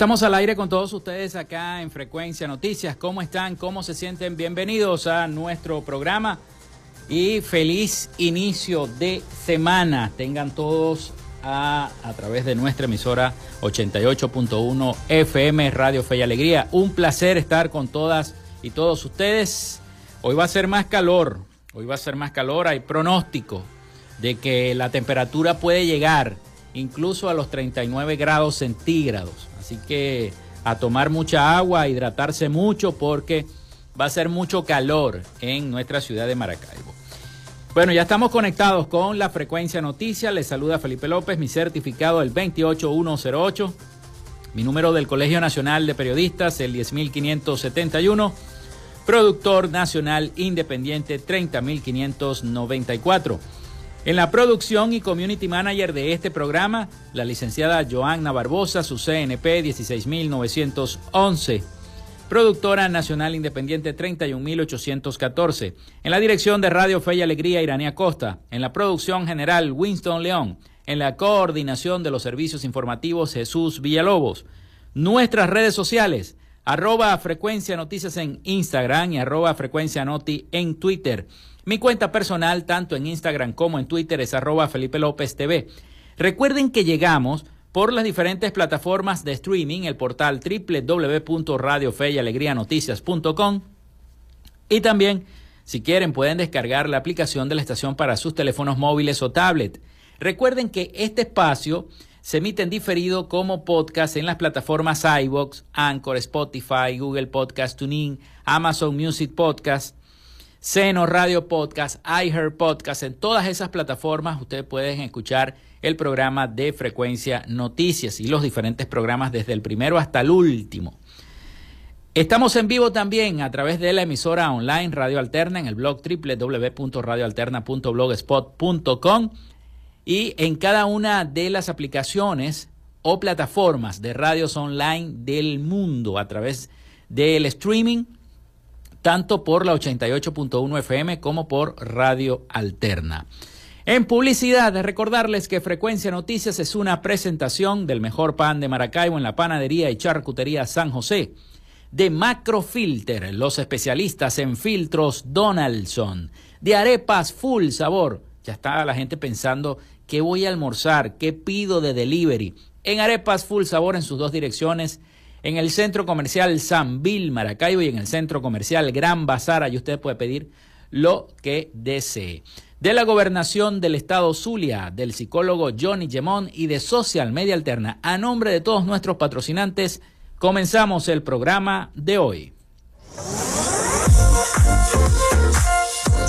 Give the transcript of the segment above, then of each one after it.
Estamos al aire con todos ustedes acá en Frecuencia Noticias. ¿Cómo están? ¿Cómo se sienten? Bienvenidos a nuestro programa y feliz inicio de semana. Tengan todos a, través de nuestra emisora 88.1 FM Radio Fe y Alegría. Un placer estar con todas y todos ustedes. Hoy va a ser más calor, hoy va a ser más calor. Hay pronóstico de que la temperatura puede llegar incluso a los 39 grados centígrados. Así que a tomar mucha agua, a hidratarse mucho porque va a ser mucho calor en nuestra ciudad de Maracaibo. Bueno, ya estamos conectados con la frecuencia noticias. Les saluda Felipe López, mi certificado el 28108, mi número del Colegio Nacional de Periodistas el 10571, productor nacional independiente 30594. En la producción y community manager de este programa, la licenciada Joanna Barbosa, su CNP 16911. Productora Nacional Independiente 31814. En la dirección de Radio Fe y Alegría, Irania Costa. En la producción general, Winston León. En la coordinación de los servicios informativos, Jesús Villalobos. Nuestras redes sociales, arroba frecuencia noticias en Instagram y arroba frecuencia noti en Twitter. Mi cuenta personal, tanto en Instagram como en Twitter, es arroba Felipe López TV. Recuerden que llegamos por las diferentes plataformas de streaming, el portal www.radiofeyalegrianoticias.com y también, si quieren, pueden descargar la aplicación de la estación para sus teléfonos móviles o tablet. Recuerden que este espacio se emite en diferido como podcast en las plataformas iVoox, Anchor, Spotify, Google Podcast Tuning, Amazon Music Podcast, Seno Radio Podcast, iHeart Podcast, en todas esas plataformas ustedes pueden escuchar el programa de Frecuencia Noticias y los diferentes programas desde el primero hasta el último. Estamos en vivo también a través de la emisora online Radio Alterna en el blog www.radioalterna.blogspot.com y en cada una de las aplicaciones o plataformas de radios online del mundo a través del streaming tanto por la 88.1 FM como por Radio Alterna. En publicidad, recordarles que Frecuencia Noticias es una presentación del mejor pan de Maracaibo en la panadería y charcutería San José. De Macrofilter, los especialistas en filtros Donaldson. De arepas full sabor. Ya está la gente pensando qué voy a almorzar, qué pido de delivery. En arepas full sabor en sus dos direcciones, en el centro comercial San Bill Maracaibo y en el centro comercial Gran Bazar. Allí usted puede pedir lo que desee. De la gobernación del estado Zulia, del psicólogo Johnny Gemón y de Social Media Alterna, a nombre de todos nuestros patrocinantes, comenzamos el programa de hoy.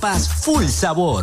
full sabor.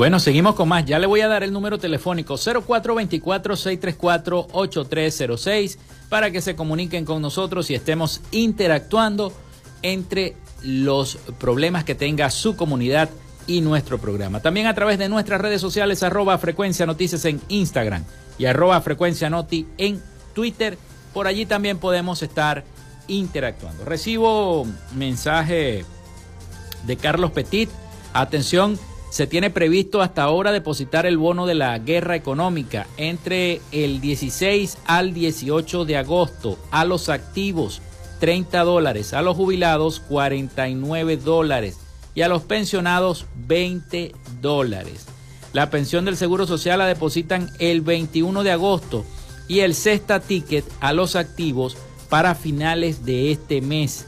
Bueno, seguimos con más. Ya le voy a dar el número telefónico 0424-634-8306. para que se comuniquen con nosotros y estemos interactuando entre los problemas que tenga su comunidad y nuestro programa. También a través de nuestras redes sociales, arroba frecuencia noticias en Instagram y arroba frecuencia noti en Twitter. Por allí también podemos estar interactuando. Recibo mensaje de Carlos Petit. Atención, se tiene previsto hasta ahora depositar el bono de la guerra económica entre el 16 al 18 de agosto a los activos 30 dólares, a los jubilados 49 dólares y a los pensionados 20 dólares. La pensión del Seguro Social la depositan el 21 de agosto y el cesta ticket a los activos para finales de este mes.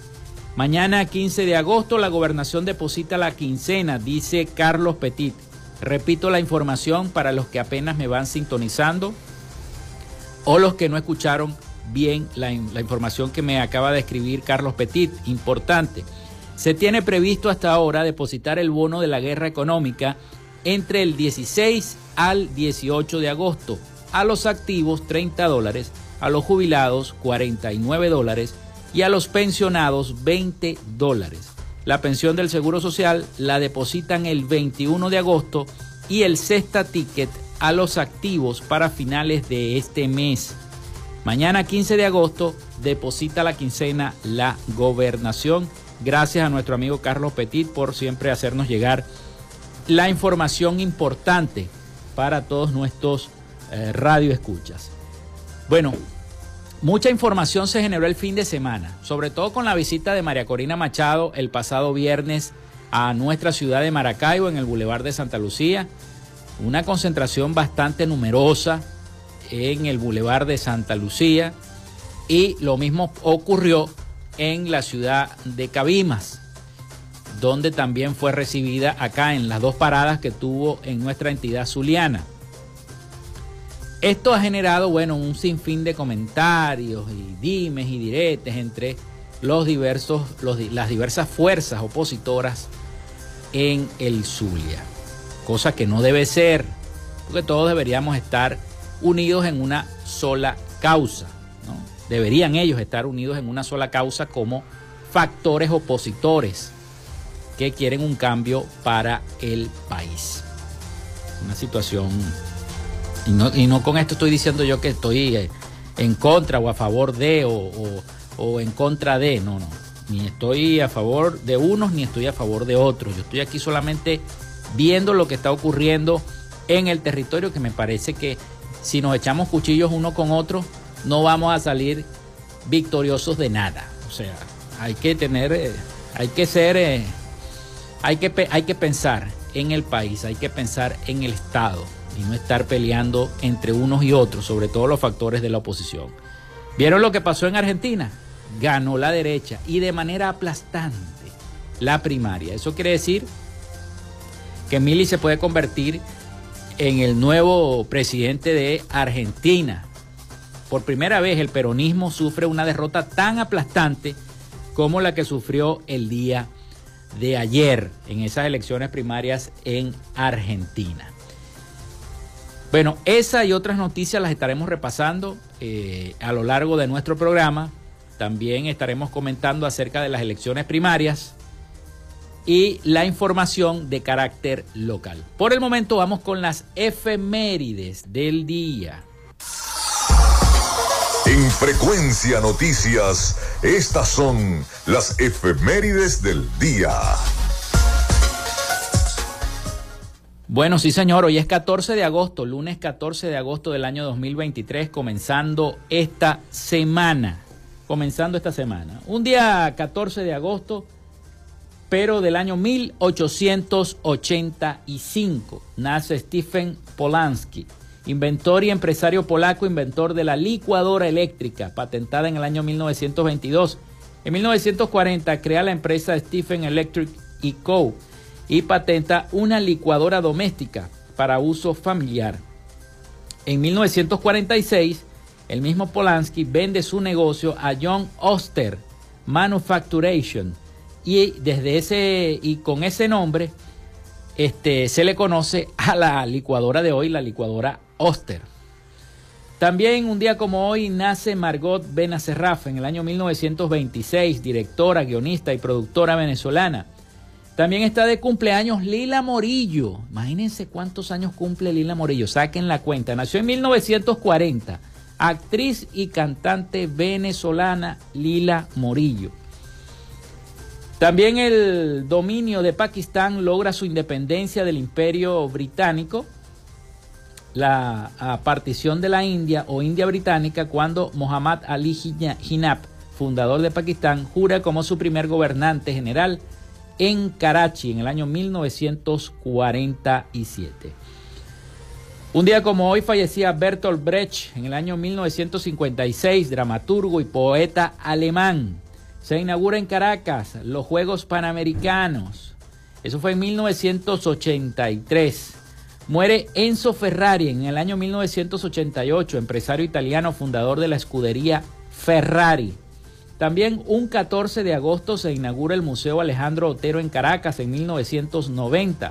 Mañana 15 de agosto la gobernación deposita la quincena, dice Carlos Petit. Repito la información para los que apenas me van sintonizando o los que no escucharon bien la, información que me acaba de escribir Carlos Petit. Importante. Se tiene previsto hasta ahora depositar el bono de la guerra económica entre el 16 al 18 de agosto. A los activos 30 dólares, a los jubilados 49 dólares y a los pensionados 20 dólares. La pensión del Seguro Social la depositan el 21 de agosto y el cesta ticket a los activos para finales de este mes. Mañana 15 de agosto deposita la quincena la gobernación. Gracias a nuestro amigo Carlos Petit por siempre hacernos llegar la información importante para todos nuestros eh, radioescuchas. Bueno, Mucha información se generó el fin de semana, sobre todo con la visita de María Corina Machado el pasado viernes a nuestra ciudad de Maracaibo en el Boulevard de Santa Lucía. Una concentración bastante numerosa en el Boulevard de Santa Lucía y lo mismo ocurrió en la ciudad de Cabimas, donde también fue recibida acá en las dos paradas que tuvo en nuestra entidad zuliana. Esto ha generado, bueno, un sinfín de comentarios y dimes y diretes entre los diversos, las diversas fuerzas opositoras en el Zulia. Cosa que no debe ser, porque todos deberíamos estar unidos en una sola causa. ¿no? Deberían ellos estar unidos en una sola causa como factores opositores que quieren un cambio para el país. Una situación y no, y no con esto estoy diciendo yo que estoy eh, en contra o a favor de o, en contra de, no, no. Ni estoy a favor de unos ni estoy a favor de otros. Yo estoy aquí solamente viendo lo que está ocurriendo en el territorio que me parece que si nos echamos cuchillos uno con otro no vamos a salir victoriosos de nada. O sea, hay que tener, eh, hay que ser, eh, hay, que, hay que pensar en el país, hay que pensar en el Estado y no estar peleando entre unos y otros, sobre todo los factores de la oposición. ¿Vieron lo que pasó en Argentina? Ganó la derecha y de manera aplastante la primaria. Eso quiere decir que Mili se puede convertir en el nuevo presidente de Argentina. Por primera vez el peronismo sufre una derrota tan aplastante como la que sufrió el día de ayer en esas elecciones primarias en Argentina. Bueno, esa y otras noticias las estaremos repasando eh, a lo largo de nuestro programa. También estaremos comentando acerca de las elecciones primarias y la información de carácter local. Por el momento vamos con las efemérides del día. En frecuencia noticias, estas son las efemérides del día. Bueno, sí señor, hoy es 14 de agosto, lunes 14 de agosto del año 2023, comenzando esta semana, comenzando esta semana. Un día 14 de agosto, pero del año 1885, nace Stephen Polanski, inventor y empresario polaco, inventor de la licuadora eléctrica, patentada en el año 1922. En 1940 crea la empresa Stephen Electric Co y patenta una licuadora doméstica para uso familiar. En 1946, el mismo Polanski vende su negocio a John Oster Manufacturation y desde ese y con ese nombre este, se le conoce a la licuadora de hoy, la licuadora Oster. También un día como hoy nace Margot Benacerraf en el año 1926, directora, guionista y productora venezolana. También está de cumpleaños Lila Morillo. Imagínense cuántos años cumple Lila Morillo. Saquen la cuenta. Nació en 1940. Actriz y cantante venezolana Lila Morillo. También el dominio de Pakistán logra su independencia del imperio británico la partición de la India o India británica cuando Muhammad Ali Jinnah, fundador de Pakistán, jura como su primer gobernante general en Karachi en el año 1947. Un día como hoy fallecía Bertolt Brecht en el año 1956, dramaturgo y poeta alemán. Se inaugura en Caracas los Juegos Panamericanos. Eso fue en 1983. Muere Enzo Ferrari en el año 1988, empresario italiano, fundador de la escudería Ferrari. También un 14 de agosto se inaugura el Museo Alejandro Otero en Caracas en 1990.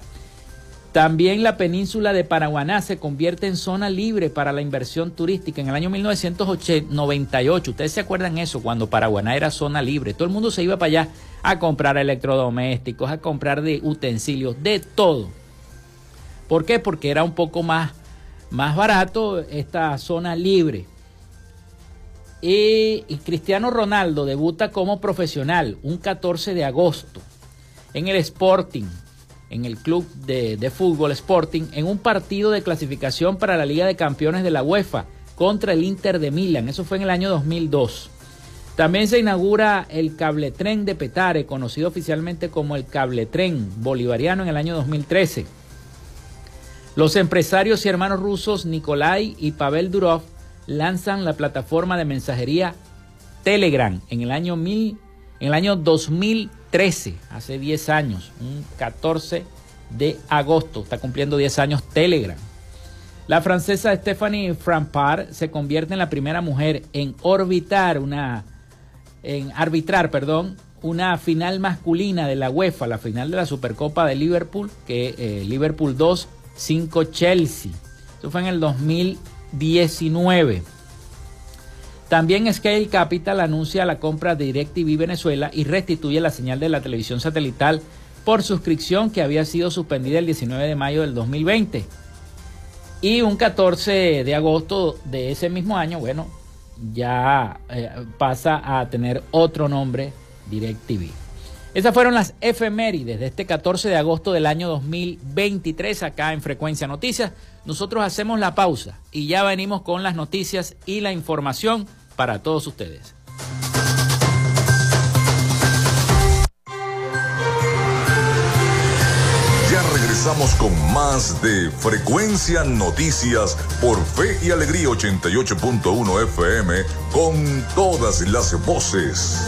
También la península de Paraguaná se convierte en zona libre para la inversión turística en el año 1998. Ustedes se acuerdan eso, cuando Paraguaná era zona libre. Todo el mundo se iba para allá a comprar electrodomésticos, a comprar de utensilios, de todo. ¿Por qué? Porque era un poco más, más barato esta zona libre. Y, Cristiano Ronaldo debuta como profesional un 14 de agosto en el Sporting, en el club de, de, fútbol Sporting, en un partido de clasificación para la Liga de Campeones de la UEFA contra el Inter de Milán. Eso fue en el año 2002. También se inaugura el cabletren de Petare, conocido oficialmente como el cabletren bolivariano en el año 2013. Los empresarios y hermanos rusos Nikolai y Pavel Durov lanzan la plataforma de mensajería Telegram en el año, mil, en el año 2013, hace 10 años, un 14 de agosto, está cumpliendo 10 años Telegram. La francesa Stephanie Frampard se convierte en la primera mujer en orbitar una en arbitrar, perdón, una final masculina de la UEFA, la final de la Supercopa de Liverpool, que eh, Liverpool 2 5 Chelsea. Eso fue en el 2019. También Scale Capital anuncia la compra de DirecTV Venezuela y restituye la señal de la televisión satelital por suscripción que había sido suspendida el 19 de mayo del 2020. Y un 14 de agosto de ese mismo año, bueno, ya eh, pasa a tener otro nombre DirecTV. Esas fueron las efemérides de este 14 de agosto del año 2023 acá en Frecuencia Noticias. Nosotros hacemos la pausa y ya venimos con las noticias y la información para todos ustedes. Ya regresamos con más de Frecuencia Noticias por Fe y Alegría 88.1 FM con todas las voces.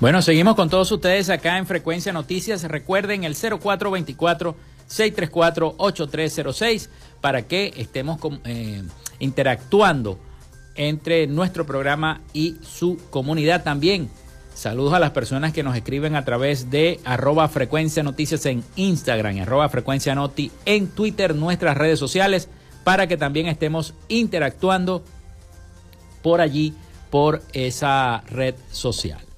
Bueno, seguimos con todos ustedes acá en Frecuencia Noticias. Recuerden el 0424-634-8306 para que estemos eh, interactuando entre nuestro programa y su comunidad también. Saludos a las personas que nos escriben a través de arroba frecuencia noticias en Instagram, arroba frecuencia noti en Twitter, nuestras redes sociales, para que también estemos interactuando por allí, por esa red social.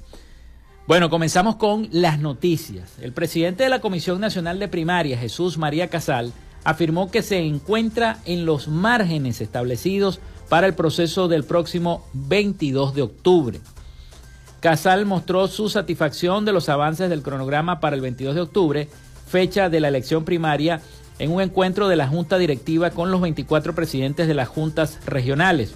Bueno, comenzamos con las noticias. El presidente de la Comisión Nacional de Primaria, Jesús María Casal, afirmó que se encuentra en los márgenes establecidos para el proceso del próximo 22 de octubre. Casal mostró su satisfacción de los avances del cronograma para el 22 de octubre, fecha de la elección primaria, en un encuentro de la Junta Directiva con los 24 presidentes de las juntas regionales.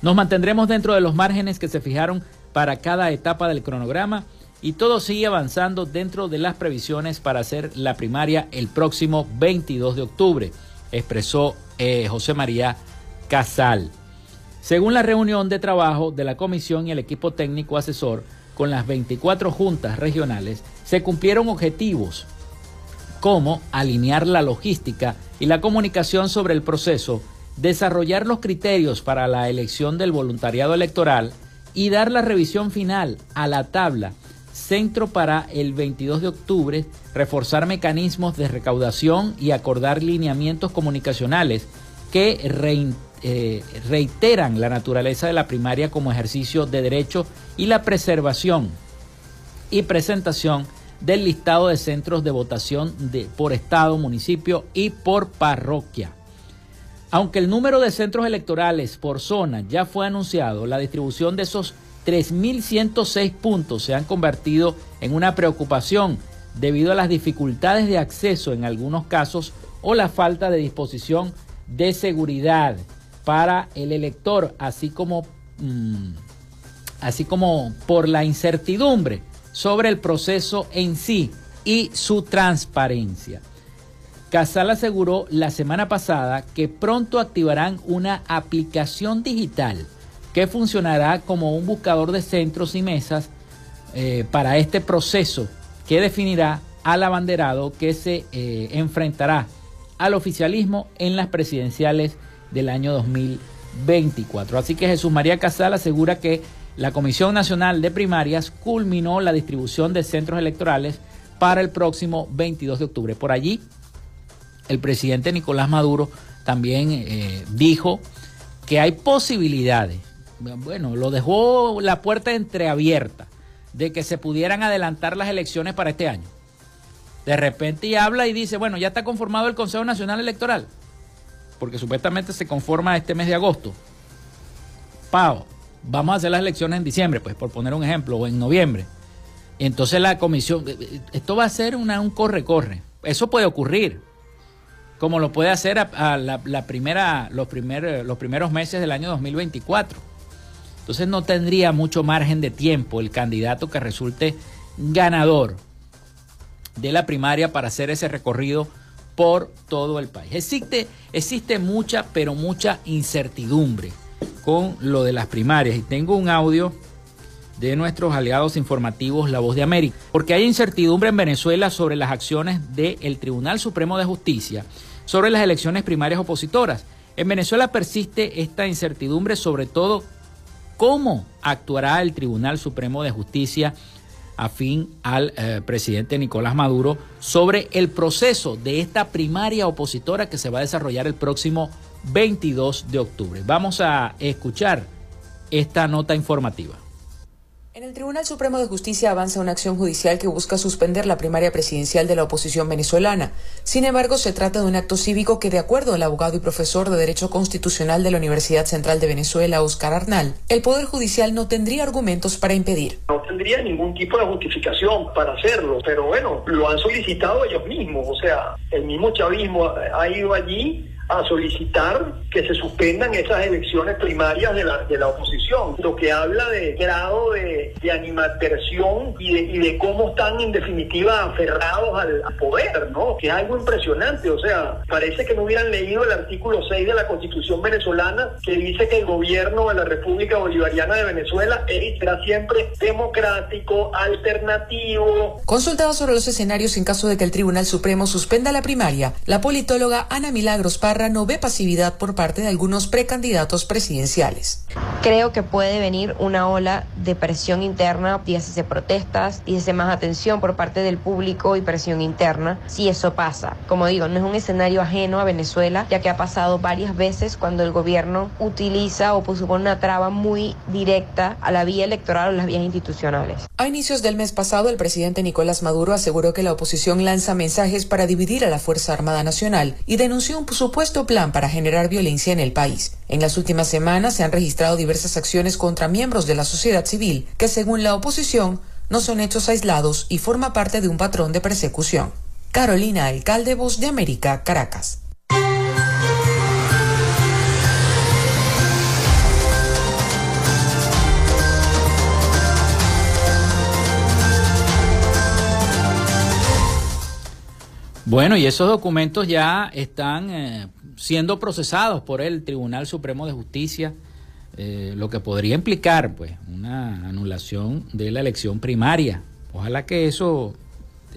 Nos mantendremos dentro de los márgenes que se fijaron para cada etapa del cronograma y todo sigue avanzando dentro de las previsiones para hacer la primaria el próximo 22 de octubre, expresó eh, José María Casal. Según la reunión de trabajo de la comisión y el equipo técnico asesor con las 24 juntas regionales, se cumplieron objetivos como alinear la logística y la comunicación sobre el proceso, desarrollar los criterios para la elección del voluntariado electoral y dar la revisión final a la tabla Centro para el 22 de octubre, reforzar mecanismos de recaudación y acordar lineamientos comunicacionales que eh, reiteran la naturaleza de la primaria como ejercicio de derecho y la preservación y presentación del listado de centros de votación de, por estado, municipio y por parroquia. Aunque el número de centros electorales por zona ya fue anunciado, la distribución de esos 3.106 puntos se han convertido en una preocupación debido a las dificultades de acceso en algunos casos o la falta de disposición de seguridad para el elector, así como, mm, así como por la incertidumbre sobre el proceso en sí y su transparencia. Casal aseguró la semana pasada que pronto activarán una aplicación digital que funcionará como un buscador de centros y mesas eh, para este proceso que definirá al abanderado que se eh, enfrentará al oficialismo en las presidenciales del año 2024. Así que Jesús María Casal asegura que la Comisión Nacional de Primarias culminó la distribución de centros electorales para el próximo 22 de octubre. Por allí, el presidente Nicolás Maduro también eh, dijo que hay posibilidades bueno, lo dejó la puerta entreabierta de que se pudieran adelantar las elecciones para este año. De repente habla y dice, bueno, ya está conformado el Consejo Nacional Electoral, porque supuestamente se conforma este mes de agosto. Pau, vamos a hacer las elecciones en diciembre, pues por poner un ejemplo, o en noviembre. entonces la comisión, eh, eh, esto va a ser una, un corre-corre. Eso puede ocurrir, como lo puede hacer a, la, primera, los, primer, los primeros meses del año 2024. Entonces no tendría mucho margen de tiempo el candidato que resulte ganador de la primaria para hacer ese recorrido por todo el país. Existe, existe mucha, pero mucha incertidumbre con lo de las primarias. Y tengo un audio de nuestros aliados informativos La Voz de América, porque hay incertidumbre en Venezuela sobre las acciones del Tribunal Supremo de Justicia sobre las elecciones primarias opositoras. En Venezuela persiste esta incertidumbre sobre todo cómo actuará el Tribunal Supremo de Justicia afín al eh, presidente Nicolás Maduro sobre el proceso de esta primaria opositora que se va a desarrollar el próximo 22 de octubre. Vamos a escuchar esta nota informativa. En el Tribunal Supremo de Justicia avanza una acción judicial que busca suspender la primaria presidencial de la oposición venezolana. Sin embargo, se trata de un acto cívico que, de acuerdo al abogado y profesor de Derecho Constitucional de la Universidad Central de Venezuela, Oscar Arnal, el Poder Judicial no tendría argumentos para impedir. No tendría ningún tipo de justificación para hacerlo, pero bueno, lo han solicitado ellos mismos. O sea, el mismo chavismo ha ido allí a solicitar que se suspendan esas elecciones primarias de la, de la oposición, lo que habla de grado de, de animadversión y de, y de cómo están en definitiva aferrados al, poder, ¿no? Que es algo impresionante, o sea, parece que no hubieran leído el artículo 6 de la Constitución venezolana que dice que el gobierno de la República Bolivariana de Venezuela será siempre democrático, alternativo. Consultado sobre los escenarios en caso de que el Tribunal Supremo suspenda la primaria, la politóloga Ana Milagros Parra No ve pasividad por parte de algunos precandidatos presidenciales. Creo que puede venir una ola de presión interna, dígase protestas, dígase más atención por parte del público y presión interna, si eso pasa. Como digo, no es un escenario ajeno a Venezuela, ya que ha pasado varias veces cuando el gobierno utiliza o supone una traba muy directa a la vía electoral o las vías institucionales. A inicios del mes pasado, el presidente Nicolás Maduro aseguró que la oposición lanza mensajes para dividir a la Fuerza Armada Nacional y denunció un supuesto plan para generar violencia en el país. En las últimas semanas se han registrado diversas acciones contra miembros de la sociedad civil que, según la oposición, no son hechos aislados y forma parte de un patrón de persecución. Carolina Alcalde, Voz de América, Caracas. Bueno, y esos documentos ya están eh, siendo procesados por el Tribunal Supremo de Justicia, eh, lo que podría implicar pues una anulación de la elección primaria. Ojalá que eso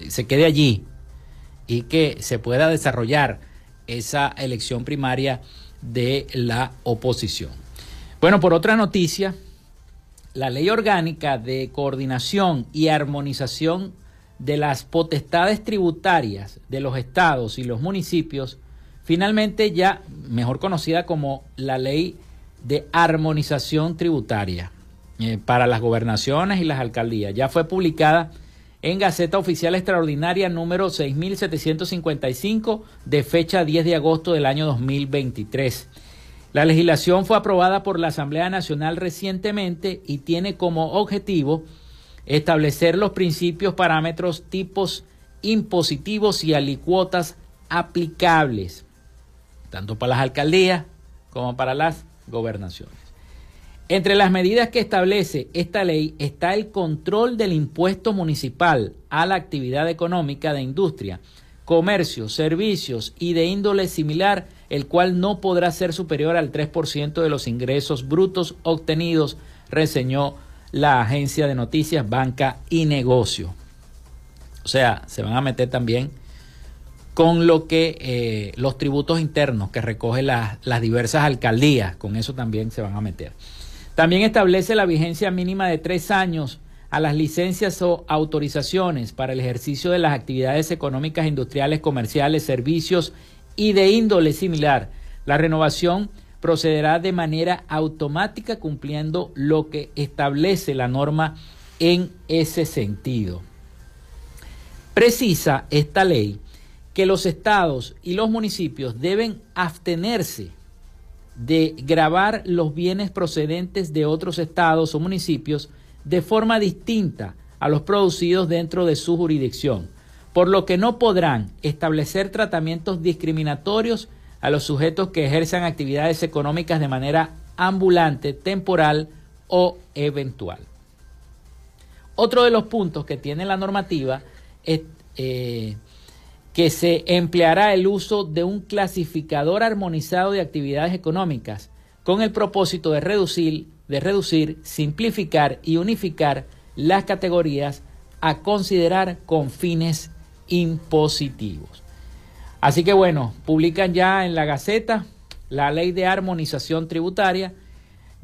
se quede allí y que se pueda desarrollar esa elección primaria de la oposición. Bueno, por otra noticia, la ley orgánica de coordinación y armonización de las potestades tributarias de los estados y los municipios, finalmente ya mejor conocida como la ley de armonización tributaria eh, para las gobernaciones y las alcaldías, ya fue publicada en Gaceta Oficial Extraordinaria número 6755 de fecha 10 de agosto del año 2023. La legislación fue aprobada por la Asamblea Nacional recientemente y tiene como objetivo establecer los principios, parámetros, tipos impositivos y alicuotas aplicables, tanto para las alcaldías como para las gobernaciones. Entre las medidas que establece esta ley está el control del impuesto municipal a la actividad económica de industria, comercio, servicios y de índole similar, el cual no podrá ser superior al 3% de los ingresos brutos obtenidos, reseñó la agencia de noticias Banca y Negocio. O sea, se van a meter también con lo que eh, los tributos internos que recogen las, las diversas alcaldías, con eso también se van a meter. También establece la vigencia mínima de tres años a las licencias o autorizaciones para el ejercicio de las actividades económicas, industriales, comerciales, servicios y de índole similar. La renovación procederá de manera automática cumpliendo lo que establece la norma en ese sentido. Precisa esta ley que los estados y los municipios deben abstenerse de grabar los bienes procedentes de otros estados o municipios de forma distinta a los producidos dentro de su jurisdicción, por lo que no podrán establecer tratamientos discriminatorios a los sujetos que ejerzan actividades económicas de manera ambulante, temporal o eventual. Otro de los puntos que tiene la normativa es eh, que se empleará el uso de un clasificador armonizado de actividades económicas con el propósito de reducir, de reducir, simplificar y unificar las categorías a considerar con fines impositivos. Así que bueno, publican ya en la Gaceta la ley de armonización tributaria,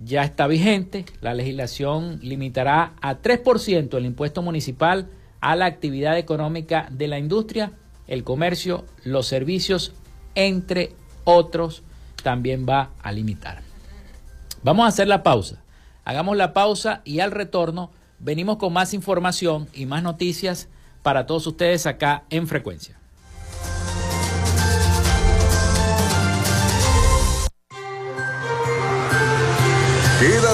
ya está vigente, la legislación limitará a 3% el impuesto municipal a la actividad económica de la industria, el comercio, los servicios, entre otros, también va a limitar. Vamos a hacer la pausa. Hagamos la pausa y al retorno venimos con más información y más noticias para todos ustedes acá en frecuencia.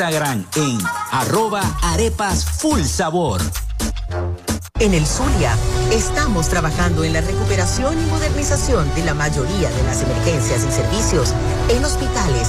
en arroba arepas full sabor. En el Zulia, estamos trabajando en la recuperación y modernización de la mayoría de las emergencias y servicios en hospitales,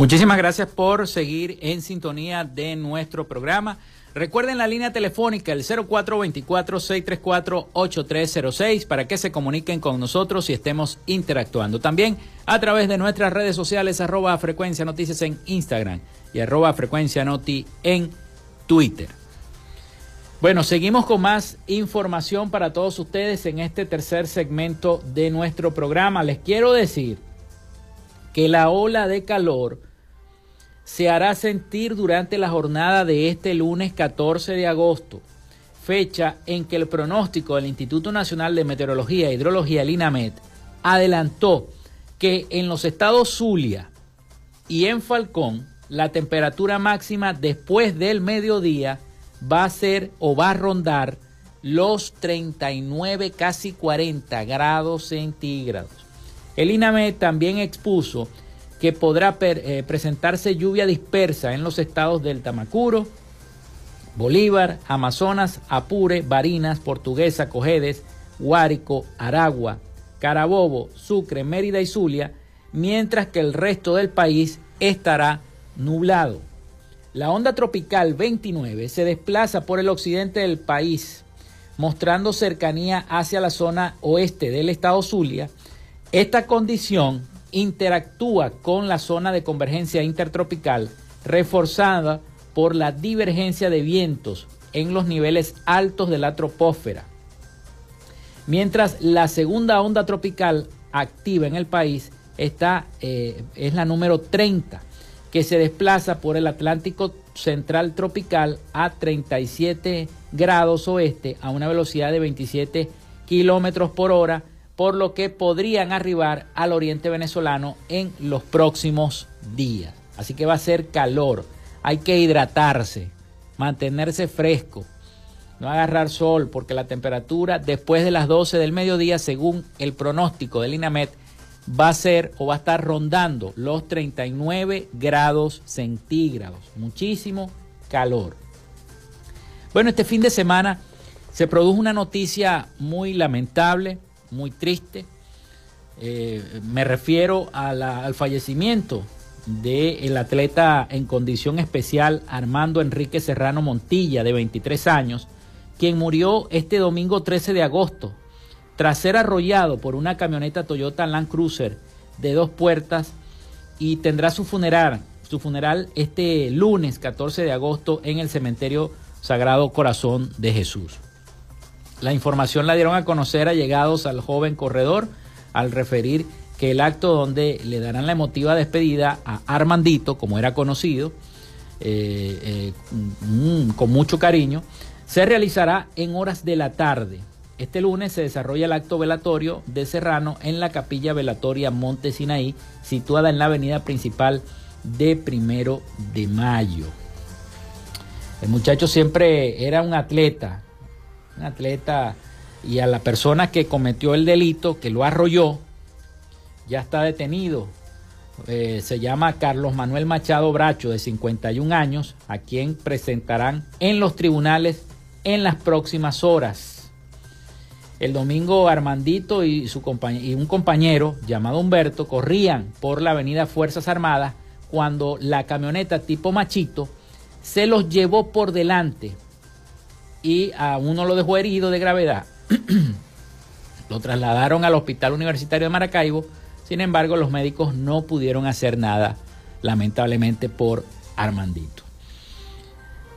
Muchísimas gracias por seguir en sintonía de nuestro programa. Recuerden la línea telefónica, el 0424-634-8306, para que se comuniquen con nosotros y estemos interactuando. También a través de nuestras redes sociales, arroba frecuencia noticias en Instagram y arroba frecuencia noti en Twitter. Bueno, seguimos con más información para todos ustedes en este tercer segmento de nuestro programa. Les quiero decir que la ola de calor se hará sentir durante la jornada de este lunes 14 de agosto, fecha en que el pronóstico del Instituto Nacional de Meteorología e Hidrología, el INAMET, adelantó que en los estados Zulia y en Falcón, la temperatura máxima después del mediodía va a ser o va a rondar los 39, casi 40 grados centígrados. El INAME también expuso que podrá eh, presentarse lluvia dispersa en los estados del Tamacuro, Bolívar, Amazonas, Apure, Barinas, Portuguesa, Cojedes, Guárico, Aragua, Carabobo, Sucre, Mérida y Zulia, mientras que el resto del país estará nublado. La onda tropical 29 se desplaza por el occidente del país, mostrando cercanía hacia la zona oeste del estado Zulia. Esta condición interactúa con la zona de convergencia intertropical, reforzada por la divergencia de vientos en los niveles altos de la troposfera. Mientras la segunda onda tropical activa en el país está, eh, es la número 30, que se desplaza por el Atlántico Central Tropical a 37 grados oeste a una velocidad de 27 kilómetros por hora, por lo que podrían arribar al oriente venezolano en los próximos días. Así que va a ser calor, hay que hidratarse, mantenerse fresco, no agarrar sol, porque la temperatura después de las 12 del mediodía, según el pronóstico del INAMET, va a ser o va a estar rondando los 39 grados centígrados. Muchísimo calor. Bueno, este fin de semana se produjo una noticia muy lamentable, muy triste. Eh, me refiero al fallecimiento del atleta en condición especial Armando Enrique Serrano Montilla, de 23 años, quien murió este domingo 13 de agosto tras ser arrollado por una camioneta Toyota Land Cruiser de dos puertas y tendrá su funeral, su funeral este lunes 14 de agosto en el cementerio Sagrado Corazón de Jesús. La información la dieron a conocer allegados al joven corredor al referir que el acto donde le darán la emotiva despedida a Armandito, como era conocido, eh, eh, mm, con mucho cariño, se realizará en horas de la tarde este lunes se desarrolla el acto velatorio de Serrano en la capilla velatoria Monte Sinaí, situada en la avenida principal de Primero de Mayo. El muchacho siempre era un atleta, un atleta, y a la persona que cometió el delito, que lo arrolló, ya está detenido. Eh, se llama Carlos Manuel Machado Bracho, de 51 años, a quien presentarán en los tribunales en las próximas horas. El domingo Armandito y, su y un compañero llamado Humberto corrían por la avenida Fuerzas Armadas cuando la camioneta tipo machito se los llevó por delante y a uno lo dejó herido de gravedad. lo trasladaron al Hospital Universitario de Maracaibo, sin embargo los médicos no pudieron hacer nada, lamentablemente por Armandito.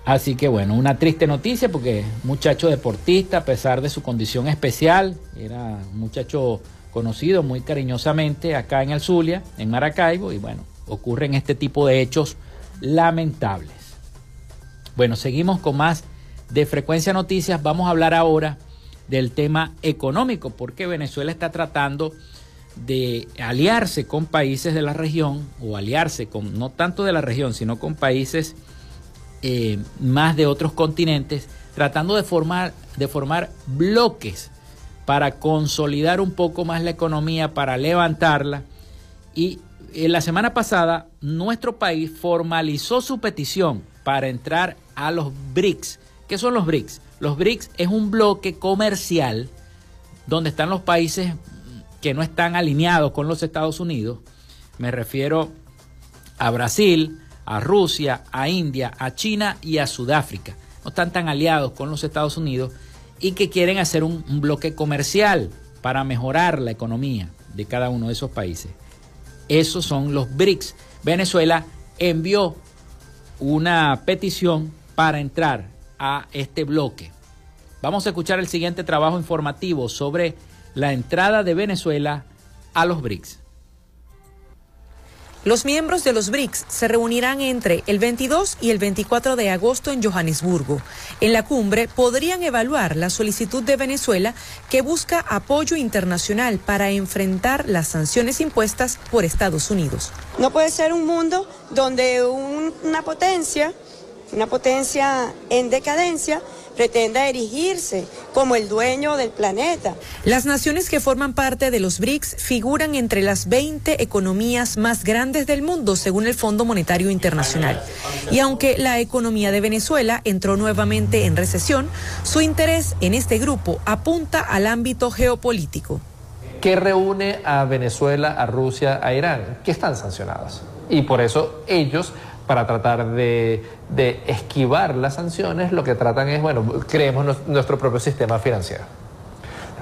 Así que bueno, una triste noticia porque muchacho deportista, a pesar de su condición especial, era un muchacho conocido muy cariñosamente acá en el Zulia, en Maracaibo, y bueno, ocurren este tipo de hechos lamentables. Bueno, seguimos con más de Frecuencia Noticias. Vamos a hablar ahora del tema económico, porque Venezuela está tratando de aliarse con países de la región, o aliarse con, no tanto de la región, sino con países eh, más de otros continentes, tratando de formar, de formar bloques para consolidar un poco más la economía, para levantarla. Y eh, la semana pasada nuestro país formalizó su petición para entrar a los BRICS. ¿Qué son los BRICS? Los BRICS es un bloque comercial donde están los países que no están alineados con los Estados Unidos. Me refiero a Brasil, a Rusia, a India, a China y a Sudáfrica. No están tan aliados con los Estados Unidos y que quieren hacer un, bloque comercial para mejorar la economía de cada uno de esos países. Esos son los BRICS. Venezuela envió una petición para entrar a este bloque. Vamos a escuchar el siguiente trabajo informativo sobre la entrada de Venezuela a los BRICS. Los miembros de los BRICS se reunirán entre el 22 y el 24 de agosto en Johannesburgo. En la cumbre podrían evaluar la solicitud de Venezuela que busca apoyo internacional para enfrentar las sanciones impuestas por Estados Unidos. No puede ser un mundo donde una potencia, una potencia en decadencia, pretenda erigirse como el dueño del planeta. Las naciones que forman parte de los BRICS figuran entre las 20 economías más grandes del mundo, según el Fondo Monetario Internacional. Y aunque la economía de Venezuela entró nuevamente en recesión, su interés en este grupo apunta al ámbito geopolítico. ¿Qué reúne a Venezuela, a Rusia, a Irán? Que están sancionados. Y por eso ellos para tratar de, esquivar las sanciones, lo que tratan es, bueno, creemos nuestro propio sistema financiero.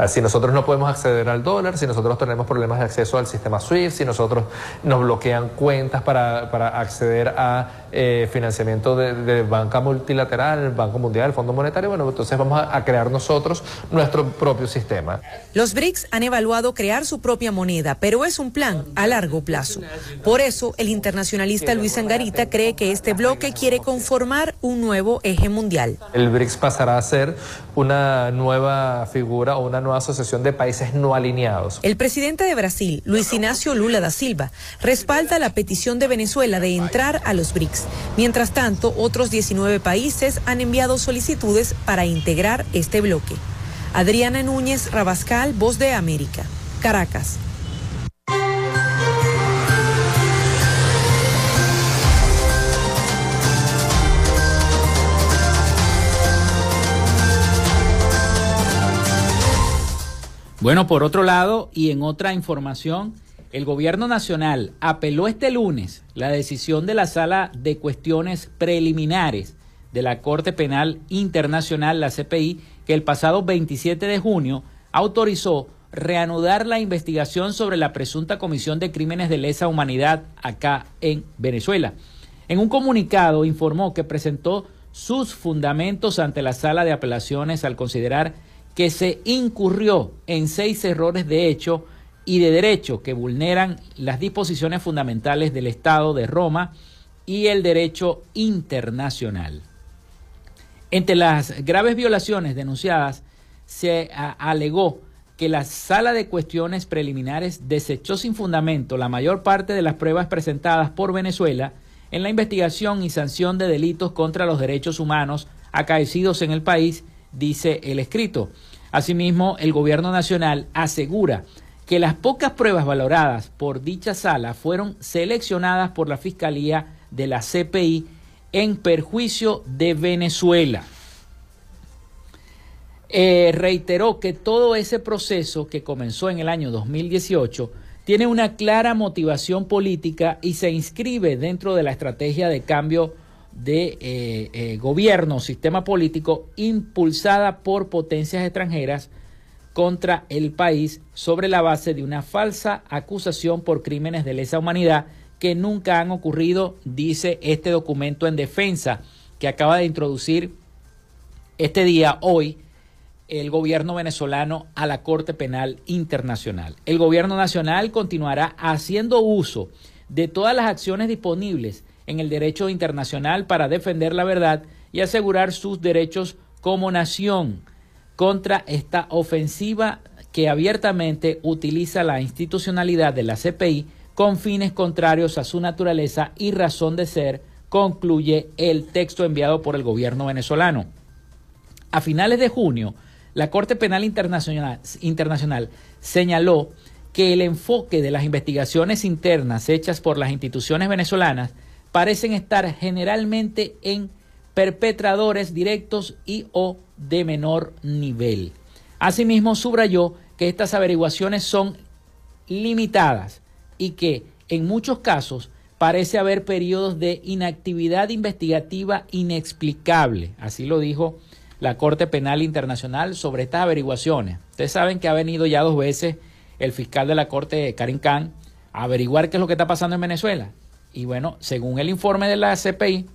Si nosotros no podemos acceder al dólar, si nosotros tenemos problemas de acceso al sistema SWIFT, si nosotros nos bloquean cuentas para, acceder a eh, financiamiento de, banca multilateral, Banco Mundial, el Fondo Monetario, bueno, entonces vamos a, a crear nosotros nuestro propio sistema. Los BRICS han evaluado crear su propia moneda, pero es un plan a largo plazo. Por eso, el internacionalista Luis Angarita cree que este bloque quiere conformar un nuevo eje mundial. El BRICS pasará a ser una nueva figura o una nueva asociación de países no alineados. El presidente de Brasil, Luis Ignacio Lula da Silva, respalda la petición de Venezuela de entrar a los BRICS. Mientras tanto, otros 19 países han enviado solicitudes para integrar este bloque. Adriana Núñez Rabascal, Voz de América, Caracas. Bueno, por otro lado, y en otra información, el gobierno nacional apeló este lunes la decisión de la sala de cuestiones preliminares de la Corte Penal Internacional, la CPI, que el pasado 27 de junio autorizó reanudar la investigación sobre la presunta comisión de crímenes de lesa humanidad acá en Venezuela. En un comunicado informó que presentó sus fundamentos ante la sala de apelaciones al considerar que se incurrió en seis errores de hecho y de derecho que vulneran las disposiciones fundamentales del Estado de Roma y el derecho internacional. Entre las graves violaciones denunciadas se alegó que la sala de cuestiones preliminares desechó sin fundamento la mayor parte de las pruebas presentadas por Venezuela en la investigación y sanción de delitos contra los derechos humanos acaecidos en el país dice el escrito. Asimismo, el gobierno nacional asegura que las pocas pruebas valoradas por dicha sala fueron seleccionadas por la Fiscalía de la CPI en perjuicio de Venezuela. Eh, reiteró que todo ese proceso que comenzó en el año 2018 tiene una clara motivación política y se inscribe dentro de la estrategia de cambio de eh, eh, gobierno, sistema político impulsada por potencias extranjeras contra el país sobre la base de una falsa acusación por crímenes de lesa humanidad que nunca han ocurrido, dice este documento en defensa que acaba de introducir este día, hoy, el gobierno venezolano a la Corte Penal Internacional. El gobierno nacional continuará haciendo uso de todas las acciones disponibles en el derecho internacional para defender la verdad y asegurar sus derechos como nación contra esta ofensiva que abiertamente utiliza la institucionalidad de la CPI con fines contrarios a su naturaleza y razón de ser, concluye el texto enviado por el gobierno venezolano. A finales de junio, la Corte Penal Internacional, Internacional señaló que el enfoque de las investigaciones internas hechas por las instituciones venezolanas parecen estar generalmente en perpetradores directos y o de menor nivel. Asimismo, subrayó que estas averiguaciones son limitadas y que en muchos casos parece haber periodos de inactividad investigativa inexplicable. Así lo dijo la Corte Penal Internacional sobre estas averiguaciones. Ustedes saben que ha venido ya dos veces el fiscal de la Corte, Karim Khan, a averiguar qué es lo que está pasando en Venezuela. Y bueno, según el informe de la CPI,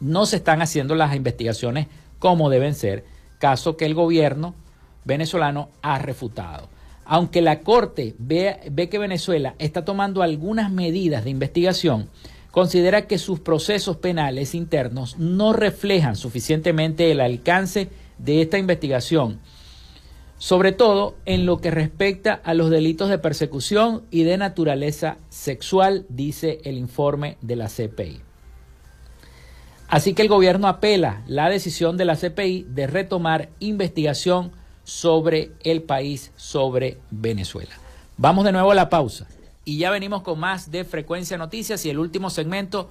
no se están haciendo las investigaciones como deben ser, caso que el gobierno venezolano ha refutado. Aunque la Corte ve, ve, que Venezuela está tomando algunas medidas de investigación, considera que sus procesos penales internos no reflejan suficientemente el alcance de esta investigación sobre todo en lo que respecta a los delitos de persecución y de naturaleza sexual, dice el informe de la CPI. Así que el gobierno apela la decisión de la CPI de retomar investigación sobre el país, sobre Venezuela. Vamos de nuevo a la pausa y ya venimos con más de Frecuencia Noticias y el último segmento,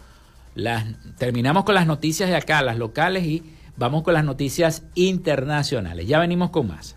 las, terminamos con las noticias de acá, las locales y vamos con las noticias internacionales. Ya venimos con más.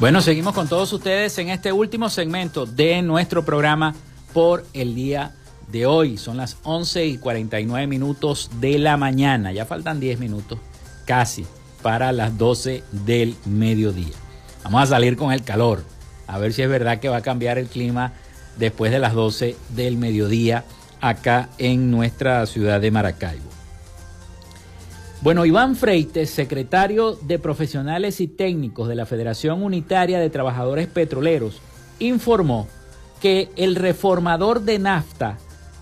Bueno, seguimos con todos ustedes en este último segmento de nuestro programa por el día de hoy. Son las 11 y 49 minutos de la mañana. Ya faltan 10 minutos casi para las 12 del mediodía. Vamos a salir con el calor. A ver si es verdad que va a cambiar el clima después de las 12 del mediodía acá en nuestra ciudad de Maracaibo. Bueno, Iván Freites, secretario de Profesionales y Técnicos de la Federación Unitaria de Trabajadores Petroleros, informó que el reformador de nafta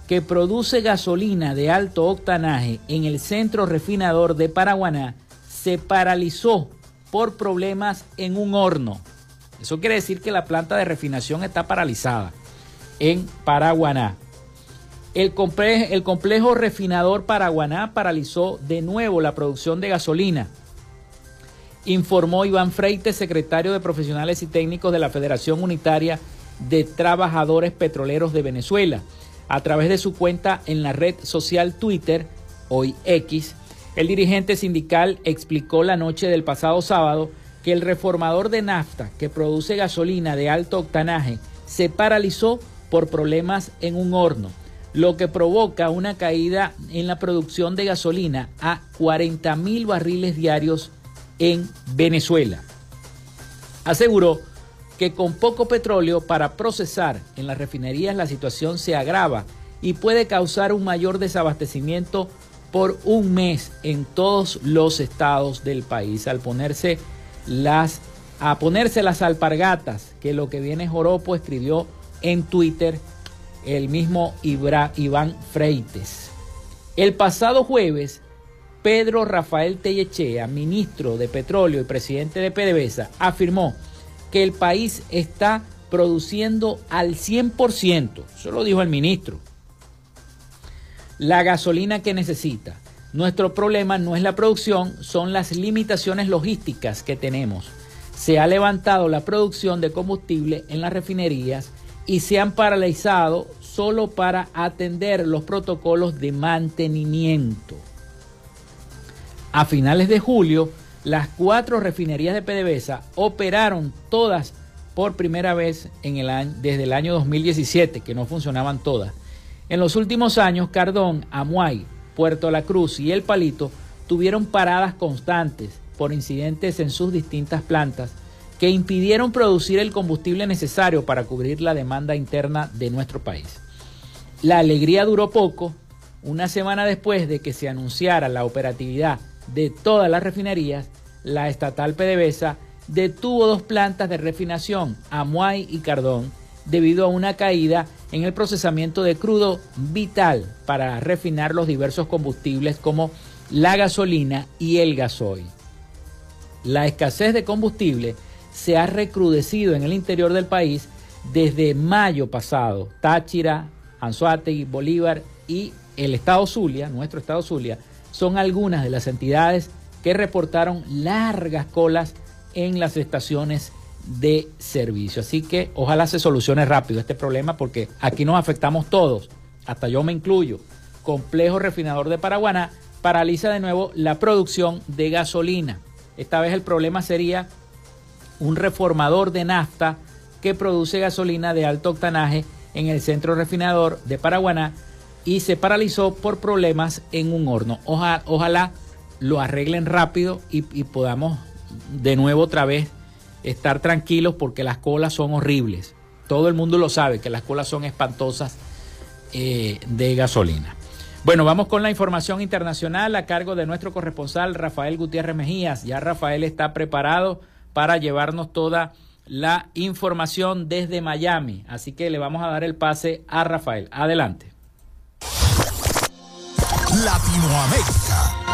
que produce gasolina de alto octanaje en el centro refinador de Paraguaná se paralizó por problemas en un horno. Eso quiere decir que la planta de refinación está paralizada en Paraguaná. El complejo, refinador Paraguaná paralizó de nuevo la producción de gasolina, informó Iván Freite, secretario de Profesionales y Técnicos de la Federación Unitaria de Trabajadores Petroleros de Venezuela. A través de su cuenta en la red social Twitter, hoy X, el dirigente sindical explicó la noche del pasado sábado que el reformador de nafta que produce gasolina de alto octanaje se paralizó por problemas en un horno lo que provoca una caída en la producción de gasolina a 40 mil barriles diarios en Venezuela. Aseguró que con poco petróleo para procesar en las refinerías la situación se agrava y puede causar un mayor desabastecimiento por un mes en todos los estados del país al ponerse las a ponerse las alpargatas que lo que viene Joropo escribió en Twitter el mismo Iván Freites. El pasado jueves, Pedro Rafael Tellechea, ministro de Petróleo y presidente de PDVSA, afirmó que el país está produciendo al 100%, eso lo dijo el ministro, la gasolina que necesita. Nuestro problema no es la producción, son las limitaciones logísticas que tenemos. Se ha levantado la producción de combustible en las refinerías y se han paralizado solo para atender los protocolos de mantenimiento. A finales de julio, las cuatro refinerías de PDVSA operaron todas por primera vez en el año, desde el año 2017, que no funcionaban todas. En los últimos años, Cardón, Amuay, Puerto La Cruz y El Palito tuvieron paradas constantes por incidentes en sus distintas plantas que impidieron producir el combustible necesario para cubrir la demanda interna de nuestro país. La alegría duró poco, una semana después de que se anunciara la operatividad de todas las refinerías, la estatal PDVSA detuvo dos plantas de refinación, Amuay y Cardón, debido a una caída en el procesamiento de crudo vital para refinar los diversos combustibles como la gasolina y el gasoil. La escasez de combustible se ha recrudecido en el interior del país desde mayo pasado. Táchira, Anzuategui, Bolívar y el estado Zulia, nuestro estado Zulia, son algunas de las entidades que reportaron largas colas en las estaciones de servicio. Así que ojalá se solucione rápido este problema porque aquí nos afectamos todos, hasta yo me incluyo. Complejo refinador de Paraguaná paraliza de nuevo la producción de gasolina. Esta vez el problema sería un reformador de nafta que produce gasolina de alto octanaje en el centro refinador de Paraguaná y se paralizó por problemas en un horno. ojalá lo arreglen rápido y, podamos de nuevo otra vez estar tranquilos porque las colas son horribles. Todo el mundo lo sabe que las colas son espantosas eh, de gasolina. Bueno, vamos con la información internacional a cargo de nuestro corresponsal Rafael Gutiérrez Mejías. Ya Rafael está preparado para llevarnos toda la información desde Miami. Así que le vamos a dar el pase a Rafael. Adelante. Latinoamérica.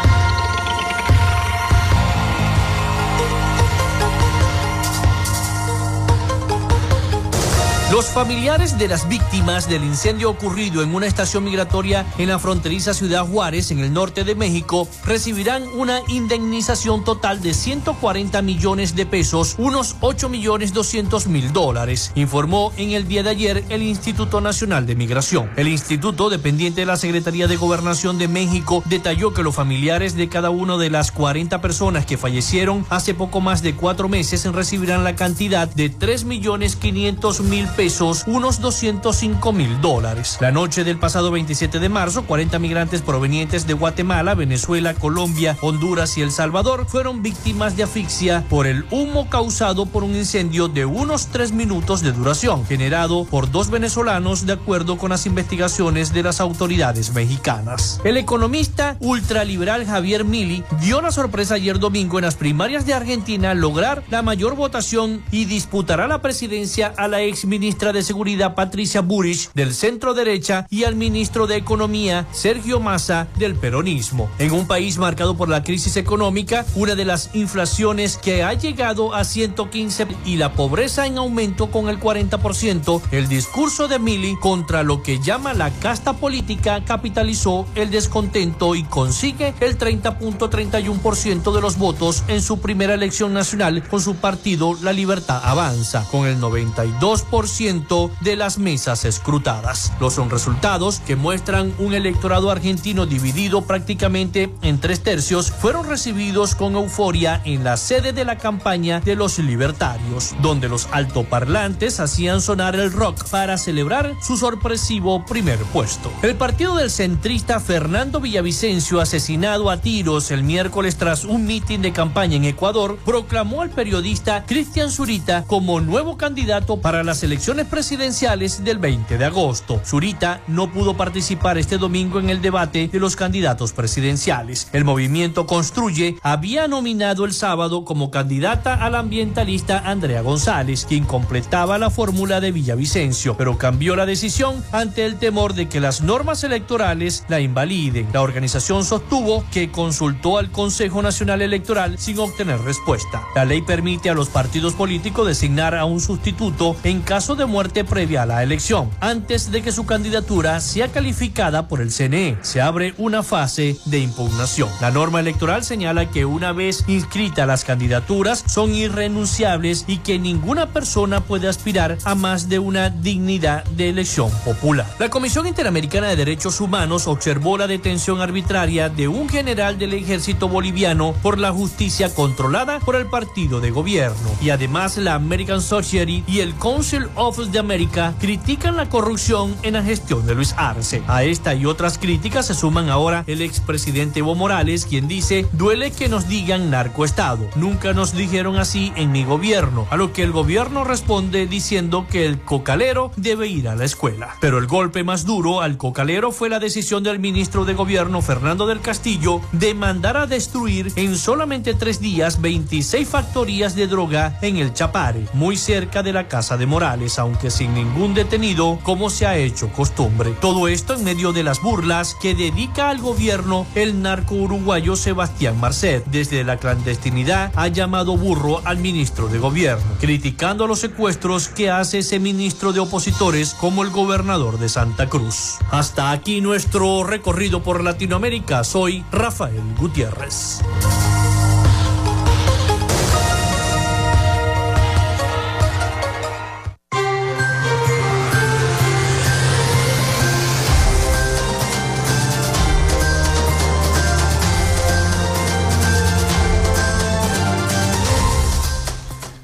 Los familiares de las víctimas del incendio ocurrido en una estación migratoria en la fronteriza Ciudad Juárez, en el norte de México, recibirán una indemnización total de 140 millones de pesos, unos 8 millones 200 mil dólares, informó en el día de ayer el Instituto Nacional de Migración. El instituto, dependiente de la Secretaría de Gobernación de México, detalló que los familiares de cada una de las 40 personas que fallecieron hace poco más de cuatro meses recibirán la cantidad de 3 millones 500 mil pesos unos 205 mil dólares. La noche del pasado 27 de marzo, 40 migrantes provenientes de Guatemala, Venezuela, Colombia, Honduras y El Salvador fueron víctimas de asfixia por el humo causado por un incendio de unos tres minutos de duración, generado por dos venezolanos de acuerdo con las investigaciones de las autoridades mexicanas. El economista ultraliberal Javier Mili dio la sorpresa ayer domingo en las primarias de Argentina lograr la mayor votación y disputará la presidencia a la ex ministra de Seguridad Patricia Burich del centro derecha y al ministro de Economía Sergio Massa del peronismo. En un país marcado por la crisis económica, una de las inflaciones que ha llegado a 115 y la pobreza en aumento con el 40%, el discurso de Mili contra lo que llama la casta política capitalizó el descontento y consigue el 30.31% de los votos en su primera elección nacional con su partido La Libertad Avanza, con el 92% de las mesas escrutadas. Los son resultados que muestran un electorado argentino dividido prácticamente en tres tercios fueron recibidos con euforia en la sede de la campaña de los libertarios, donde los altoparlantes hacían sonar el rock para celebrar su sorpresivo primer puesto. El partido del centrista Fernando Villavicencio, asesinado a tiros el miércoles tras un mitin de campaña en Ecuador, proclamó al periodista Cristian Zurita como nuevo candidato para las elecciones presidenciales del 20 de agosto. Zurita no pudo participar este domingo en el debate de los candidatos presidenciales. El movimiento Construye había nominado el sábado como candidata al ambientalista Andrea González, quien completaba la fórmula de Villavicencio, pero cambió la decisión ante el temor de que las normas electorales la invaliden. La organización sostuvo que consultó al Consejo Nacional Electoral sin obtener respuesta. La ley permite a los partidos políticos designar a un sustituto en caso de muerte previa a la elección, antes de que su candidatura sea calificada por el CNE. Se abre una fase de impugnación. La norma electoral señala que una vez inscritas las candidaturas son irrenunciables y que ninguna persona puede aspirar a más de una dignidad de elección popular. La Comisión Interamericana de Derechos Humanos observó la detención arbitraria de un general del ejército boliviano por la justicia controlada por el partido de gobierno y además la American Society y el Council of Office de América critican la corrupción en la gestión de Luis Arce. A esta y otras críticas se suman ahora el expresidente Evo Morales, quien dice, duele que nos digan narcoestado. Nunca nos dijeron así en mi gobierno, a lo que el gobierno responde diciendo que el cocalero debe ir a la escuela. Pero el golpe más duro al cocalero fue la decisión del ministro de gobierno Fernando del Castillo de mandar a destruir en solamente tres días 26 factorías de droga en el Chapare, muy cerca de la casa de Morales, aunque sin ningún detenido, como se ha hecho costumbre. Todo esto en medio de las burlas que dedica al gobierno el narco uruguayo Sebastián Marcet. Desde la clandestinidad ha llamado burro al ministro de gobierno, criticando los secuestros que hace ese ministro de opositores como el gobernador de Santa Cruz. Hasta aquí nuestro recorrido por Latinoamérica. Soy Rafael Gutiérrez.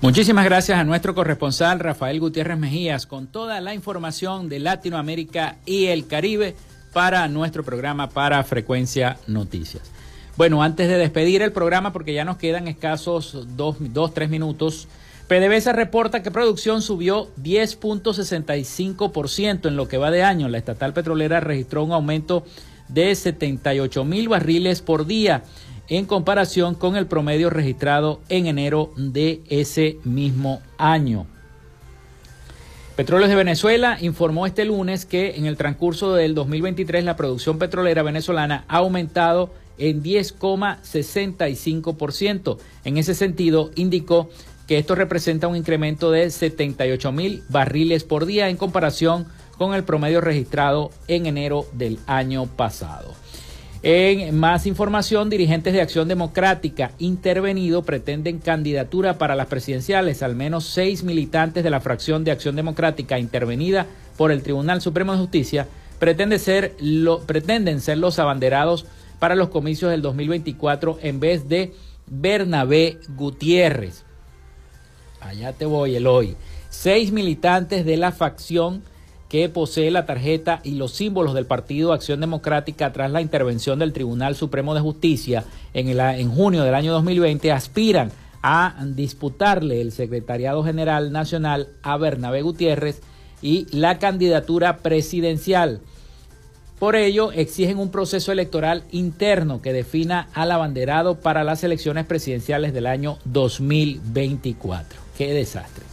Muchísimas gracias a nuestro corresponsal Rafael Gutiérrez Mejías con toda la información de Latinoamérica y el Caribe para nuestro programa para Frecuencia Noticias. Bueno, antes de despedir el programa, porque ya nos quedan escasos dos, dos tres minutos, PDVSA reporta que producción subió 10.65% en lo que va de año. La estatal petrolera registró un aumento de 78 mil barriles por día en comparación con el promedio registrado en enero de ese mismo año. Petróleos de Venezuela informó este lunes que en el transcurso del 2023 la producción petrolera venezolana ha aumentado en 10,65%. En ese sentido, indicó que esto representa un incremento de 78 mil barriles por día en comparación con el promedio registrado en enero del año pasado. En más información, dirigentes de Acción Democrática intervenido pretenden candidatura para las presidenciales. Al menos seis militantes de la fracción de Acción Democrática intervenida por el Tribunal Supremo de Justicia pretenden ser, los abanderados para los comicios del 2024 en vez de Bernabé Gutiérrez. Allá te voy, el hoy. Seis militantes de la facción que posee la tarjeta y los símbolos del Partido Acción Democrática tras la intervención del Tribunal Supremo de Justicia en, el, en junio del año 2020 aspiran a disputarle el Secretariado General Nacional a Bernabé Gutiérrez y la candidatura presidencial. Por ello, exigen un proceso electoral interno que defina al abanderado para las elecciones presidenciales del año 2024. ¡Qué desastre!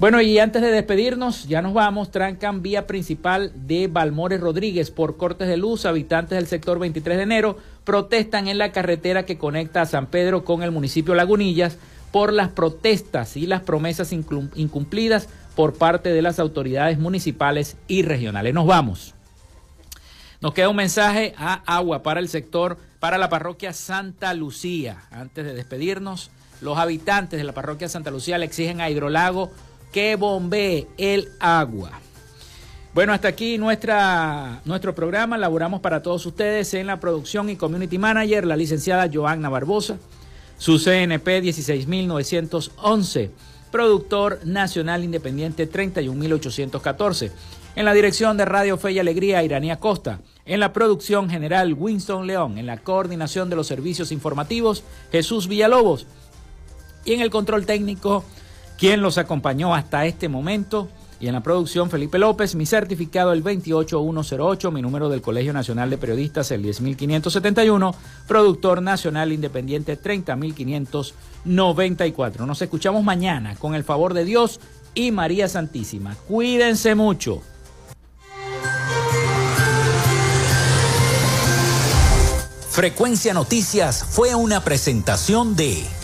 Bueno, y antes de despedirnos, ya nos vamos. Trancan vía principal de Balmores Rodríguez por cortes de luz. Habitantes del sector 23 de enero protestan en la carretera que conecta a San Pedro con el municipio Lagunillas por las protestas y las promesas incumplidas por parte de las autoridades municipales y regionales. Nos vamos. Nos queda un mensaje a agua para el sector, para la parroquia Santa Lucía. Antes de despedirnos, los habitantes de la parroquia Santa Lucía le exigen a Hidrolago que bombee el agua. Bueno, hasta aquí nuestra, nuestro programa. Laboramos para todos ustedes en la producción y community manager, la licenciada Joanna Barbosa, su CNP 16911, productor nacional independiente 31814. En la dirección de Radio Fe y Alegría, Iranía Costa. En la producción general, Winston León. En la coordinación de los servicios informativos, Jesús Villalobos. Y en el control técnico, quien los acompañó hasta este momento. Y en la producción, Felipe López, mi certificado el 28108, mi número del Colegio Nacional de Periodistas el 10571, productor nacional independiente 30594. Nos escuchamos mañana con el favor de Dios y María Santísima. Cuídense mucho. Frecuencia Noticias fue una presentación de...